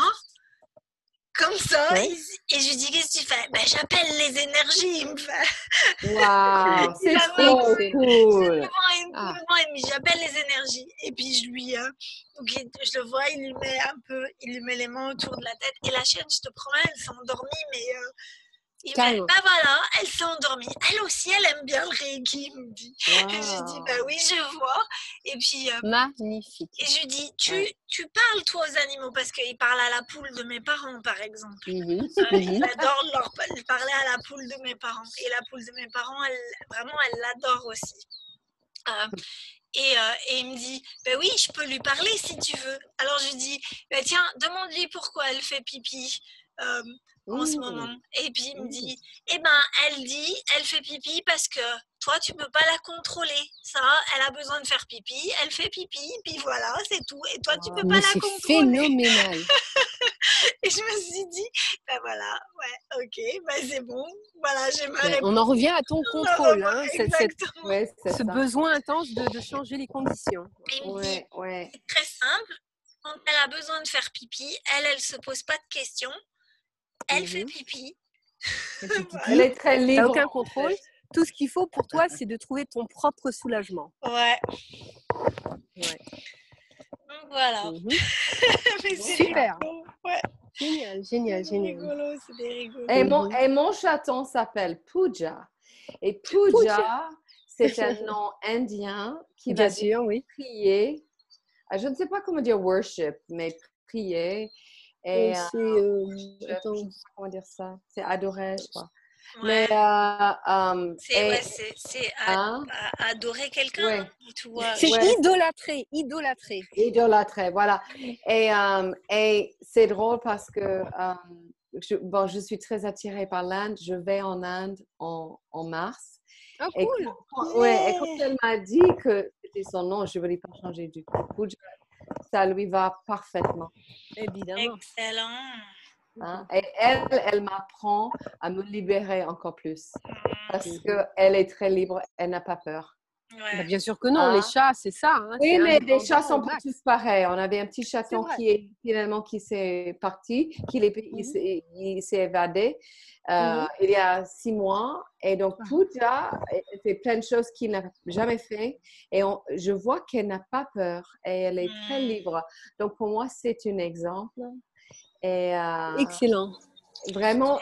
comme ça. Et, je lui dis, qu'est-ce que tu fais? Ben, J'appelle les énergies, il me fait. Waouh, c'est trop cool. Ah. J'appelle les énergies. Et puis je lui, euh, je le vois, il lui met un peu, il lui met les mains autour de la tête. Et la chienne, je te promets, elle s'est endormie, mais euh, il bah voilà, elle s'est endormie. Elle aussi, elle aime bien le il me dit. Et je dis, bah oui, je vois. Et puis. Euh, Magnifique. Et je dis, tu, tu parles toi aux animaux parce qu'il parle à la poule de mes parents, par exemple. Mmh euh, il adore leur, parler à la poule de mes parents. Et la poule de mes parents, elle, vraiment, elle l'adore aussi. Euh, et, et, il me dit, ben oui, je peux lui parler si tu veux. Alors je dis, ben tiens, demande-lui pourquoi elle fait pipi en ce moment. Et puis il me dit, eh ben, elle dit, elle fait pipi parce que toi, tu peux pas la contrôler. Ça, elle a besoin de faire pipi, elle fait pipi, puis voilà, c'est tout. Et toi, tu peux pas la contrôler. C'est phénoménal. et je me suis dit, ben voilà, ouais, ok, ben c'est bon. Voilà, j'ai ma On en revient à ton contrôle, hein, ce besoin intense de, de, changer les conditions. Ouais, ouais. C'est très simple. Quand elle a besoin de faire pipi, elle, elle se pose pas de questions elle fait pipi. Elle est très libre. aucun contrôle? Tout ce qu'il faut pour toi, c'est de trouver ton propre soulagement. Ouais. ouais. Donc voilà. Mmh Super. Ouais. Génial, génial, génial. Rigolo, c'est rigolo. Et mon, et mon chaton s'appelle Puja. Et Puja, c'est un nom indien qui Bien va sûr, oui. prier. Ah, je ne sais pas comment dire worship, mais prier. Et, c'est, euh, comment dire ça C'est adorer, je crois. Mais euh, c'est hein? adorer quelqu'un. C'est idolâtrer, idolâtrer. Idolâtrer, voilà. Et, et c'est drôle parce que je, bon, je suis très attirée par l'Inde. Je vais en Inde en, en mars. Ah, cool! Et quand, ouais, et quand elle m'a dit que c'était son nom, je ne voulais pas changer du tout ça lui va parfaitement. Évidemment. Excellent. Hein? Et elle, elle m'apprend à me libérer encore plus parce qu'elle est très libre, elle n'a pas peur. Bah, bien sûr que non, les ah. chats, c'est ça. Hein, oui, mais les chats sont pas tous pareils. On avait un petit chaton qui est finalement qui s'est parti, qui mmh s'est évadé euh, mmh il y a six mois. Et donc, ah. Fait plein de choses qu'il n'a jamais fait. Et je vois qu'elle n'a pas peur et elle est très mmh. libre. Donc, pour moi, c'est un exemple. Et, euh, Excellent. Vraiment.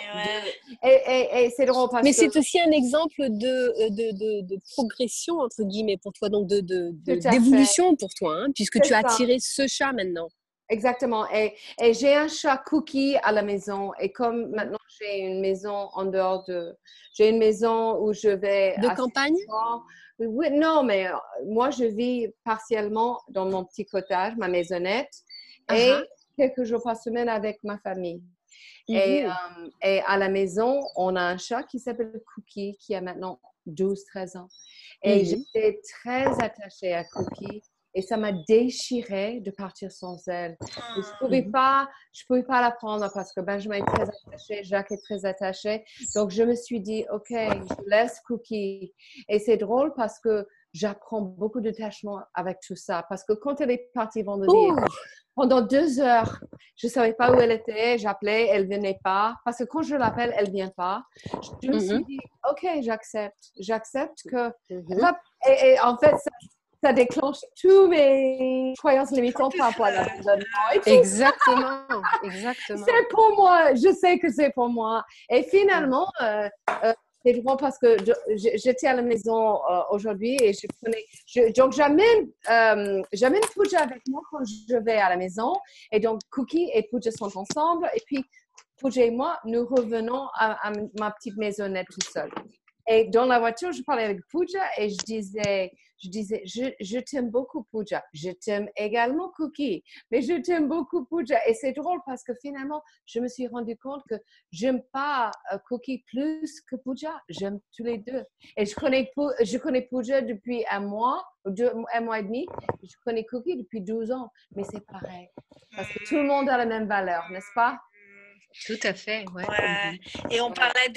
Et, c'est drôle Mais c'est aussi un exemple de, de, de, progression, entre guillemets, pour toi, donc d'évolution pour toi, hein, puisque tu as attiré ce chat maintenant. Exactement. Et, j'ai un chat cookie à la maison. Et comme maintenant j'ai une maison en dehors de. J'ai une maison où je vais. De campagne? Oui, non, mais euh, moi je vis partiellement dans mon petit cottage, ma maisonnette, et uh-huh. quelques jours par semaine avec ma famille. Et, mmh euh, et, à la maison, on a un chat qui s'appelle Cookie, qui a maintenant 12-13 ans. Et mmh j'étais très attachée à Cookie. Et ça m'a déchiré de partir sans elle. je ne ah. pouvais mmh pas, je pouvais pas la prendre parce que Benjamin est très attaché, Jacques est très attaché. Donc je me suis dit, ok, je laisse Cookie. Et c'est drôle parce que j'apprends beaucoup d'attachement avec tout ça. Parce que quand elle est partie vendredi, pendant deux heures, je ne savais pas où elle était. J'appelais, elle ne venait pas. Parce que quand je l'appelle, elle ne vient pas. Je me suis mm-hmm. dit, OK, j'accepte. J'accepte que. Mm-hmm. et, en fait, ça, déclenche tous mes croyances limitantes par rapport à l'abandonnement. Exactement. Exactement. c'est pour moi. Je sais que c'est pour moi. Et finalement, euh, euh, c'est drôle parce que j'étais à la maison euh, aujourd'hui et je prenais. Donc, j'amène, euh, Pooja avec moi quand je vais à la maison. Et donc, Cookie et Pooja sont ensemble. Et puis, Pooja et moi, nous revenons à, à ma petite maisonnette tout seul. Et dans la voiture, je parlais avec Pooja et je disais, je disais, je, je t'aime beaucoup, Pooja. Je t'aime également, Cookie. Mais je t'aime beaucoup, Pooja. Et c'est drôle parce que finalement, je me suis rendu compte que j'aime pas euh, Cookie plus que Pooja. J'aime tous les deux. Et je connais, je connais Pooja depuis un mois, un mois et demi. Je connais Cookie depuis 12 ans. Mais c'est pareil. Parce que tout le monde a la même valeur, n'est-ce pas? Tout à fait, ouais. Et on parlait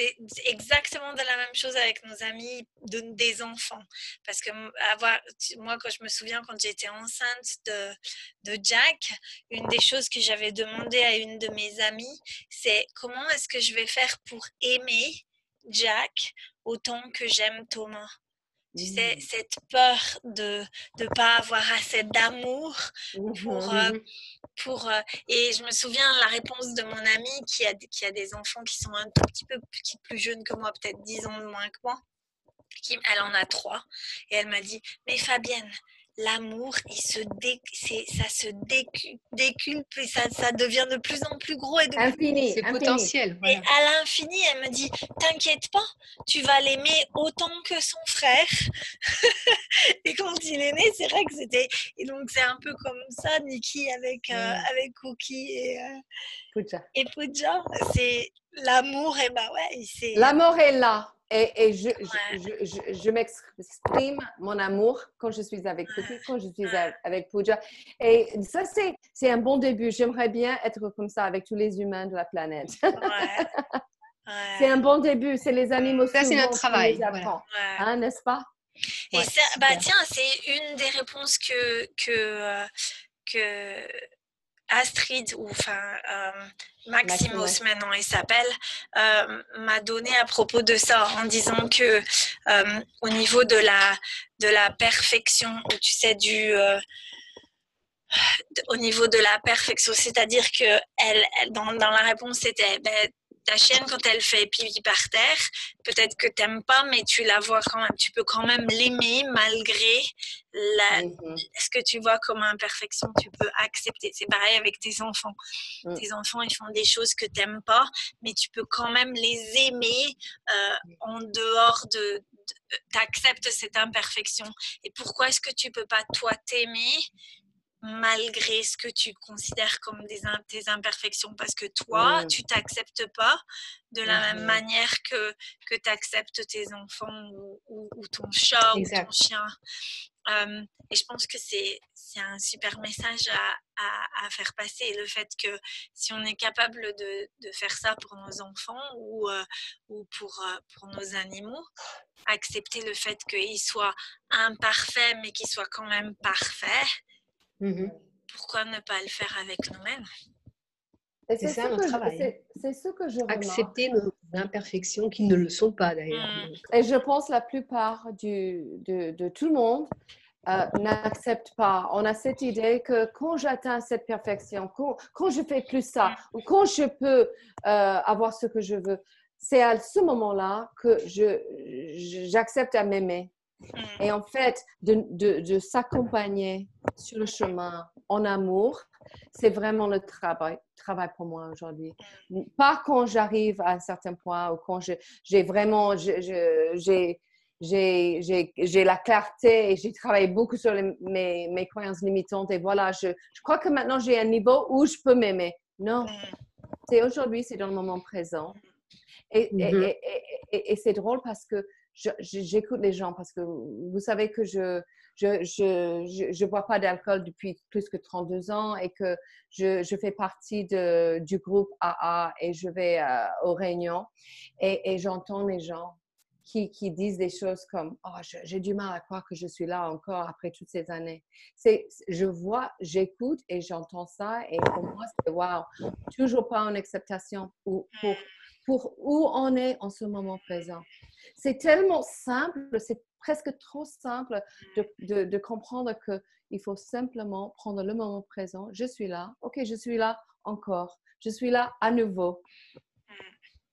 exactement de la même chose avec nos amis de, des enfants. Parce que avoir, moi, quand je me souviens, quand j'étais enceinte de, de Jack, une des choses que j'avais demandé à une de mes amies, c'est comment est-ce que je vais faire pour aimer Jack autant que j'aime Thomas? Tu sais, mmh. cette peur de ne pas avoir assez d'amour pour, euh, mmh pour euh, et je me souviens la réponse de mon amie qui a, qui a des enfants qui sont un tout petit peu plus, plus jeunes que moi, peut-être 10 ans de moins que moi. Qui, elle en a trois. Et elle m'a dit, mais Fabienne, l'amour, il se ça se déculpe et ça, ça, devient de plus en plus gros et de infini, c'est potentiel. Et à l'infini, elle me dit, t'inquiète pas, tu vas l'aimer autant que son frère. et quand il est né, c'est vrai que c'était et donc c'est un peu comme ça, Nikki avec euh, avec Cookie et euh, Et Puja, c'est l'amour et bah ouais, c'est l'amour est là. Et, je, je, je, m'exprime mon amour quand je suis avec Cookie, quand je suis avec Pooja. Et ça, c'est un bon début. J'aimerais bien être comme ça avec tous les humains de la planète. c'est un bon début. C'est les animaux. Ça, c'est notre travail. Hein, n'est-ce pas? Et ça, bah, tiens, c'est une des réponses que, que, euh, que Astrid, ou enfin euh, Maximos maintenant il s'appelle, euh, m'a donné à propos de ça en disant que euh, au niveau de la, de la perfection, tu sais, du au niveau de la perfection, c'est-à-dire que elle, dans, dans, la réponse c'était ben, ta chienne, quand elle fait pipi par terre, peut-être que tu n'aimes pas, mais tu la vois quand même. Tu peux quand même l'aimer malgré la... Mhm. ce que tu vois comme imperfection. Tu peux accepter. C'est pareil avec tes enfants. Mm. Tes enfants, ils font des choses que tu n'aimes pas, mais tu peux quand même les aimer euh, en dehors de, tu acceptes cette imperfection. Et pourquoi est-ce que tu peux pas toi t'aimer malgré ce que tu considères comme des, tes imperfections parce que toi, tu t'acceptes pas de la même manière que, que tu acceptes tes enfants ou, ou, ton chat ou ton chien. et je pense que c'est un super message à, à, faire passer. Le fait que si on est capable de, de faire ça pour nos enfants ou, ou pour, pour nos animaux, accepter le fait qu'ils soient imparfaits mais qu'ils soient quand même parfaits, mmh pourquoi ne pas le faire avec nous-mêmes? C'est ça notre travail. C'est ce que je Accepter nos imperfections qui ne le sont pas d'ailleurs. Mm. Et je pense la plupart du, de, de tout le monde euh, n'accepte pas. On a cette idée que quand j'atteins cette perfection, quand, quand, je fais plus ça, mm. ou quand je peux euh, avoir ce que je veux, c'est à ce moment-là que j'accepte à m'aimer. Mm. Et en fait, de, de, de s'accompagner sur le chemin en amour, c'est vraiment le travail, travail pour moi aujourd'hui. Pas quand j'arrive à un certain point ou quand j'ai vraiment, j'ai la clarté et j'ai travaillé beaucoup sur mes, mes, croyances limitantes et voilà, je, je crois que maintenant j'ai un niveau où je peux m'aimer. Non, c'est aujourd'hui, c'est dans le moment présent. Et, et, mm-hmm. et, et c'est drôle parce que j'écoute les gens parce que vous savez que je je ne bois pas d'alcool depuis plus que 32 ans et que je, je fais partie de, du groupe AA et je vais euh, aux réunions et, et j'entends les gens qui, qui, disent des choses comme oh, j'ai du mal à croire que je suis là encore après toutes ces années. Je vois, j'écoute et j'entends ça et pour moi c'est wow, toujours pas en acceptation pour, pour, pour où on est en ce moment présent. C'est tellement simple, c'est presque trop simple de, de, comprendre qu'il faut simplement prendre le moment présent. Je suis là, ok, je suis là encore, je suis là à nouveau.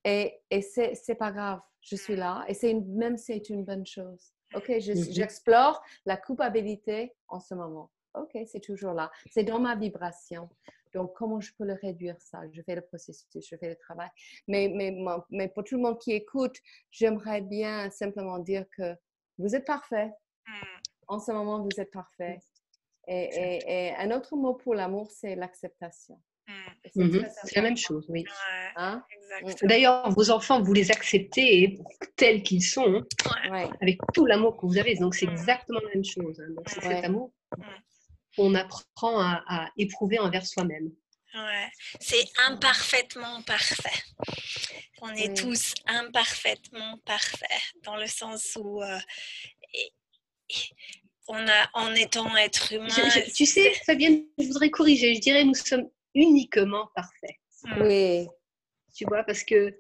Et, et c'est pas grave, je suis là. Et c'est même c'est une bonne chose. Ok, mm-hmm. j'explore la culpabilité en ce moment. Ok, c'est toujours là. C'est dans ma vibration. Donc, comment je peux le réduire ça? Je fais le processus, je fais le travail. Mais, mais, mais pour tout le monde qui écoute, j'aimerais bien simplement dire que vous êtes parfait. Mmh. En ce moment, vous êtes parfait. Et, et, un autre mot pour l'amour, c'est l'acceptation. Mmh. Mmh c'est la même chose, oui. Hein? D'ailleurs, vos enfants, vous les acceptez tels qu'ils sont, avec tout l'amour que vous avez. Donc, c'est exactement la même chose. Hein. C'est cet amour qu'on apprend à, éprouver envers soi-même. Ouais. C'est imparfaitement parfait. On est tous imparfaitement parfaits, dans le sens où euh, on a, en étant être humain. tu sais, Fabienne, je voudrais corriger. Je dirais nous sommes uniquement parfaits. Mmh. Oui. Tu vois, parce que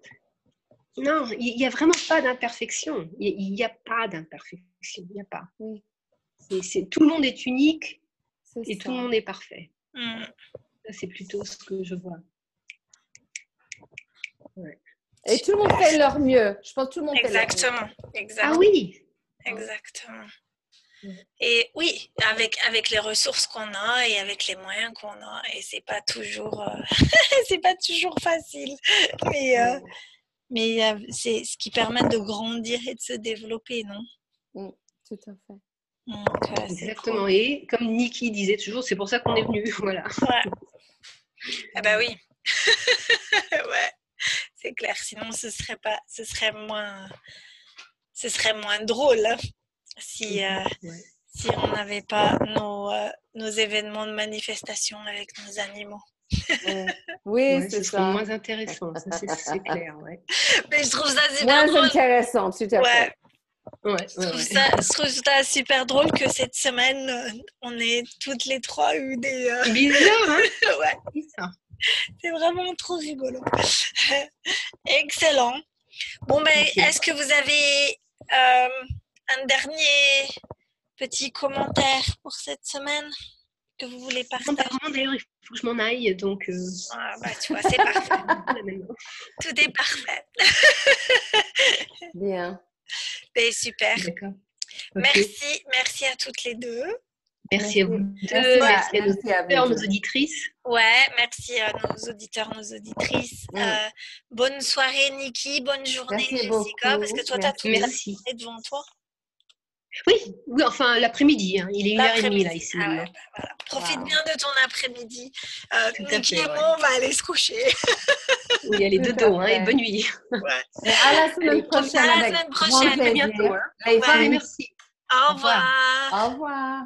non, il n'y a vraiment pas d'imperfection. Il n'y a pas d'imperfection. Il n'y a pas. Oui. C'est, tout le monde est unique et tout le monde est parfait. Mmh. C'est plutôt ce que je vois. Et tout le monde fait leur mieux. Je pense que tout le monde Exactement. fait leur mieux. Exactement. Ah oui. Exactement. Et oui, avec, avec les ressources qu'on a et avec les moyens qu'on a, et c'est pas toujours, euh, c'est pas toujours facile, mais, euh, mais euh, c'est ce qui permet de grandir et de se développer, non? Mm, Tout à fait. Exactement. Et comme Niki disait toujours, c'est pour ça qu'on est venu. Voilà. Ouais. Ah bah oui. ouais, c'est clair. Sinon, ce serait pas, ce serait moins, ce serait moins drôle hein, si, euh, si on n'avait pas nos, euh, nos événements de manifestation avec nos animaux. oui, c'est ça. moins intéressant, c'est clair. Ouais. Mais je trouve ça super moins intéressant, tout à fait. Ouais, je, trouve Ça, je, trouve ça, super drôle que cette semaine, euh, on ait toutes les trois eu des. Euh... Bizarre, hein Ouais. C'est vraiment trop rigolo. Excellent. Bon, mais ben, est-ce que vous avez euh, un dernier petit commentaire pour cette semaine que vous voulez partager? D'ailleurs, il faut que je m'en aille, donc. Euh... Ah, bah, tu vois, c'est parfait. Tout est parfait. Bien. Super. Merci, merci à toutes les deux. Merci à vous deux, merci, à nos auditrices. Ouais, merci à nos auditeurs, nos auditrices. Euh, bonne soirée, Niki. Bonne journée, Jessica. Parce que toi, tu as tout merci. devant toi. Oui, oui, enfin l'après-midi. Hein. Il est 1h30 là ici. Ah bah, Profite bien de ton après-midi. Euh, moi, on va aller se coucher. oui, allez, dodo hein, et bonne nuit. Ouais. à la semaine prochaine. À la semaine prochaine. À bientôt. Hein. merci. Au revoir. Au revoir.